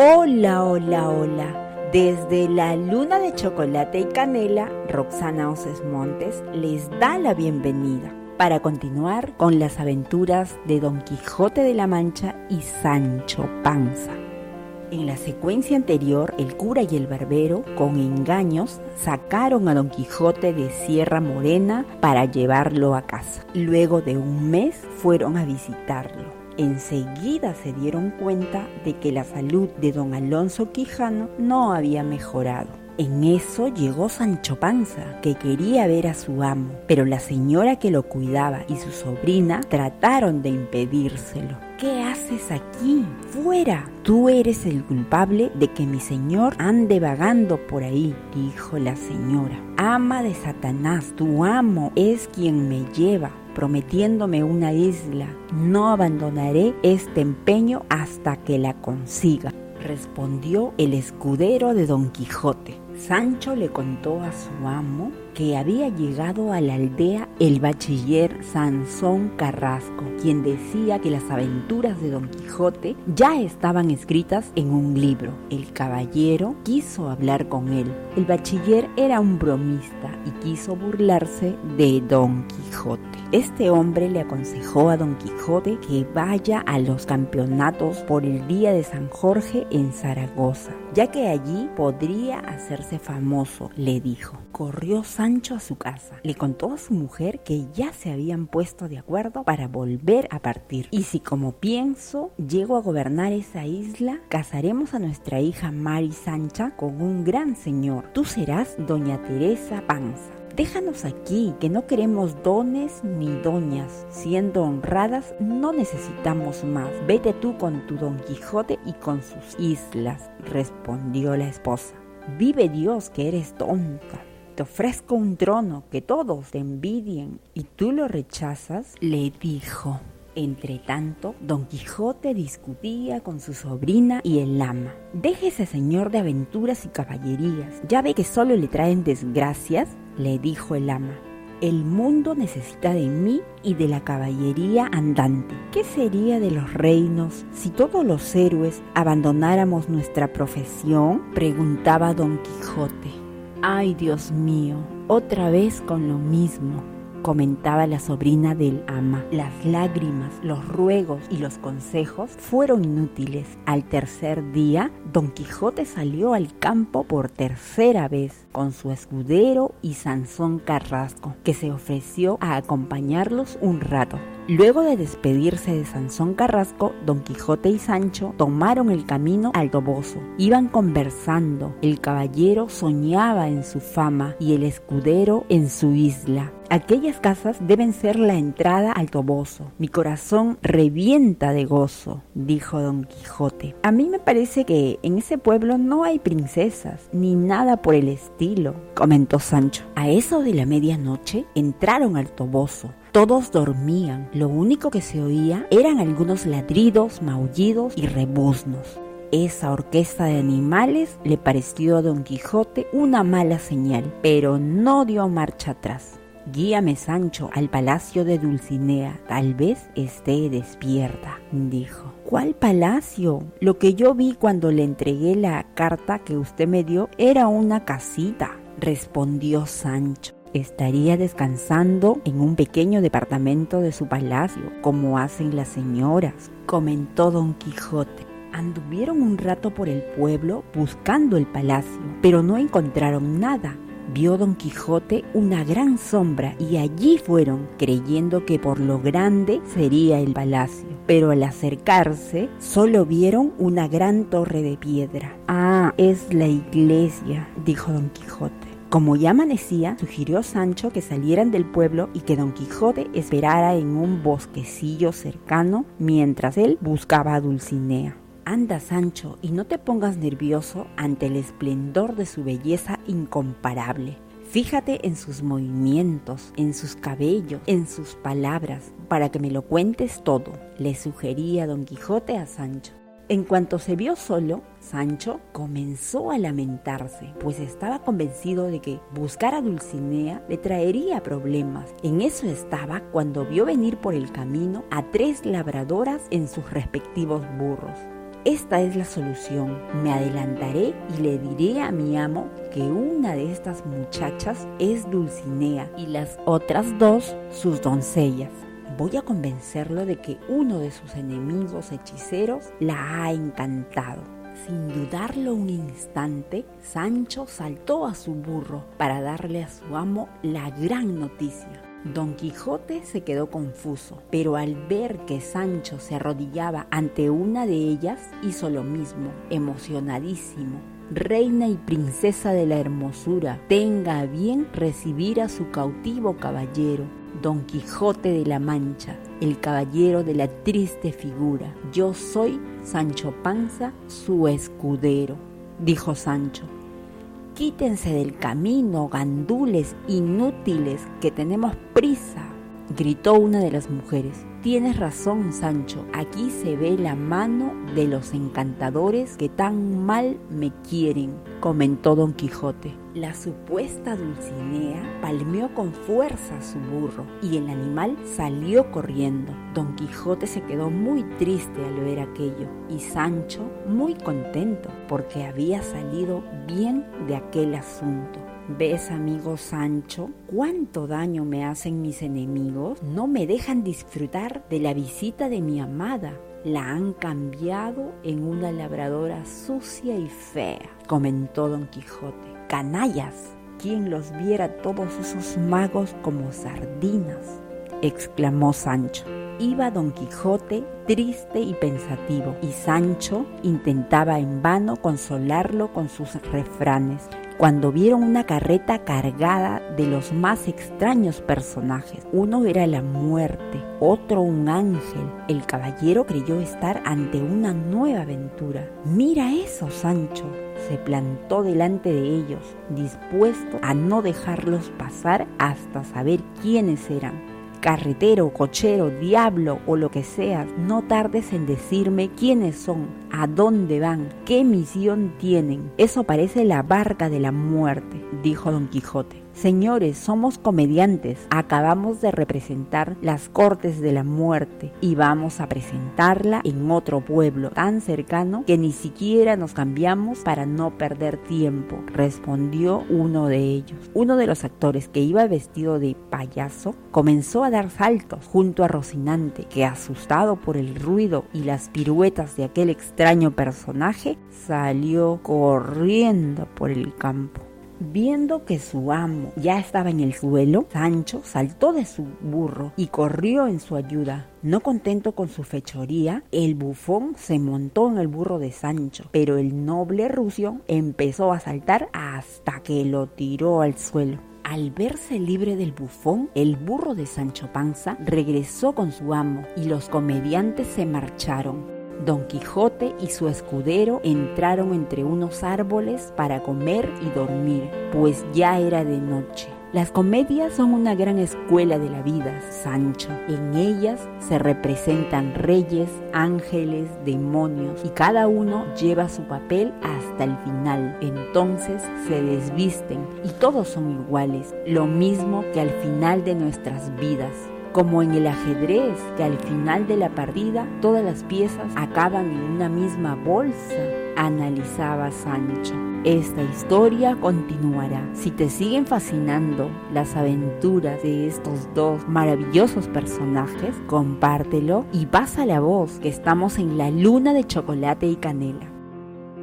Hola, hola, hola. Desde la luna de chocolate y canela, Roxana Oces Montes les da la bienvenida para continuar con las aventuras de Don Quijote de la Mancha y Sancho Panza. En la secuencia anterior, el cura y el barbero, con engaños, sacaron a Don Quijote de Sierra Morena para llevarlo a casa. Luego de un mes fueron a visitarlo enseguida se dieron cuenta de que la salud de don Alonso Quijano no había mejorado. En eso llegó Sancho Panza, que quería ver a su amo, pero la señora que lo cuidaba y su sobrina trataron de impedírselo. ¿Qué haces aquí? ¡Fuera! Tú eres el culpable de que mi señor ande vagando por ahí, dijo la señora. Ama de Satanás, tu amo es quien me lleva prometiéndome una isla. No abandonaré este empeño hasta que la consiga, respondió el escudero de Don Quijote. Sancho le contó a su amo que había llegado a la aldea el bachiller Sansón Carrasco, quien decía que las aventuras de Don Quijote ya estaban escritas en un libro. El caballero quiso hablar con él. El bachiller era un bromista y quiso burlarse de Don Quijote. Este hombre le aconsejó a Don Quijote que vaya a los campeonatos por el día de San Jorge en Zaragoza, ya que allí podría hacerse famoso, le dijo. Corrió Sancho a su casa. Le contó a su mujer que ya se habían puesto de acuerdo para volver a partir. Y si como pienso llego a gobernar esa isla, casaremos a nuestra hija Mari Sancha con un gran señor. Tú serás doña Teresa Panza. Déjanos aquí, que no queremos dones ni doñas. Siendo honradas, no necesitamos más. Vete tú con tu Don Quijote y con sus islas, respondió la esposa. Vive Dios que eres tonta te ofrezco un trono que todos te envidien y tú lo rechazas, le dijo. Entre tanto, don Quijote discutía con su sobrina y el ama. Déjese señor de aventuras y caballerías. Ya ve que solo le traen desgracias, le dijo el ama. El mundo necesita de mí y de la caballería andante. ¿Qué sería de los reinos si todos los héroes abandonáramos nuestra profesión? preguntaba don Quijote. Ay, Dios mío, otra vez con lo mismo, comentaba la sobrina del ama. Las lágrimas, los ruegos y los consejos fueron inútiles. Al tercer día, Don Quijote salió al campo por tercera vez con su escudero y Sansón Carrasco, que se ofreció a acompañarlos un rato. Luego de despedirse de Sansón Carrasco, Don Quijote y Sancho tomaron el camino al Toboso. Iban conversando, el caballero soñaba en su fama y el escudero en su isla. Aquellas casas deben ser la entrada al Toboso. Mi corazón revienta de gozo, dijo Don Quijote. A mí me parece que en ese pueblo no hay princesas, ni nada por el estilo, comentó Sancho. A eso de la medianoche entraron al Toboso. Todos dormían, lo único que se oía eran algunos ladridos, maullidos y rebuznos. Esa orquesta de animales le pareció a Don Quijote una mala señal, pero no dio marcha atrás. Guíame, Sancho, al palacio de Dulcinea, tal vez esté despierta, dijo. ¿Cuál palacio? Lo que yo vi cuando le entregué la carta que usted me dio era una casita, respondió Sancho estaría descansando en un pequeño departamento de su palacio, como hacen las señoras, comentó don Quijote. Anduvieron un rato por el pueblo buscando el palacio, pero no encontraron nada. Vio don Quijote una gran sombra y allí fueron, creyendo que por lo grande sería el palacio. Pero al acercarse, solo vieron una gran torre de piedra. Ah, es la iglesia, dijo don Quijote. Como ya amanecía, sugirió Sancho que salieran del pueblo y que Don Quijote esperara en un bosquecillo cercano mientras él buscaba a Dulcinea. Anda, Sancho, y no te pongas nervioso ante el esplendor de su belleza incomparable. Fíjate en sus movimientos, en sus cabellos, en sus palabras, para que me lo cuentes todo, le sugería Don Quijote a Sancho. En cuanto se vio solo, Sancho comenzó a lamentarse, pues estaba convencido de que buscar a Dulcinea le traería problemas. En eso estaba cuando vio venir por el camino a tres labradoras en sus respectivos burros. esta es la solución. Me adelantaré y le diré a mi amo que una de estas muchachas es Dulcinea y las otras dos sus doncellas. Voy a convencerlo de que uno de sus enemigos hechiceros la ha encantado. Sin dudarlo un instante, Sancho saltó a su burro para darle a su amo la gran noticia. Don Quijote se quedó confuso, pero al ver que Sancho se arrodillaba ante una de ellas, hizo lo mismo, emocionadísimo. Reina y princesa de la hermosura, tenga bien recibir a su cautivo caballero, Don Quijote de la Mancha, el caballero de la triste figura. Yo soy Sancho Panza, su escudero, dijo Sancho. Quítense del camino, gandules inútiles, que tenemos prisa, gritó una de las mujeres. Tienes razón, Sancho, aquí se ve la mano de los encantadores que tan mal me quieren, comentó don Quijote. La supuesta Dulcinea palmeó con fuerza a su burro y el animal salió corriendo. Don Quijote se quedó muy triste al ver aquello y Sancho muy contento porque había salido bien de aquel asunto. ¿Ves, amigo Sancho, cuánto daño me hacen mis enemigos? No me dejan disfrutar de la visita de mi amada. La han cambiado en una labradora sucia y fea, comentó don Quijote. Canallas, ¿quién los viera todos esos magos como sardinas? exclamó Sancho. Iba don Quijote triste y pensativo, y Sancho intentaba en vano consolarlo con sus refranes cuando vieron una carreta cargada de los más extraños personajes. Uno era la muerte, otro un ángel. El caballero creyó estar ante una nueva aventura. Mira eso, Sancho. Se plantó delante de ellos, dispuesto a no dejarlos pasar hasta saber quiénes eran carretero, cochero, diablo o lo que seas, no tardes en decirme quiénes son, a dónde van, qué misión tienen. Eso parece la barca de la muerte, dijo don Quijote. Señores, somos comediantes. Acabamos de representar las Cortes de la Muerte y vamos a presentarla en otro pueblo tan cercano que ni siquiera nos cambiamos para no perder tiempo, respondió uno de ellos. Uno de los actores que iba vestido de payaso comenzó a dar saltos junto a Rocinante, que asustado por el ruido y las piruetas de aquel extraño personaje, salió corriendo por el campo. Viendo que su amo ya estaba en el suelo, Sancho saltó de su burro y corrió en su ayuda. No contento con su fechoría, el bufón se montó en el burro de Sancho, pero el noble rucio empezó a saltar hasta que lo tiró al suelo. Al verse libre del bufón, el burro de Sancho Panza regresó con su amo y los comediantes se marcharon. Don Quijote y su escudero entraron entre unos árboles para comer y dormir, pues ya era de noche. Las comedias son una gran escuela de la vida, Sancho. En ellas se representan reyes, ángeles, demonios y cada uno lleva su papel hasta el final. Entonces se desvisten y todos son iguales, lo mismo que al final de nuestras vidas como en el ajedrez, que al final de la partida todas las piezas acaban en una misma bolsa, analizaba Sancho. Esta historia continuará. Si te siguen fascinando las aventuras de estos dos maravillosos personajes, compártelo y pasa la voz que estamos en la luna de chocolate y canela.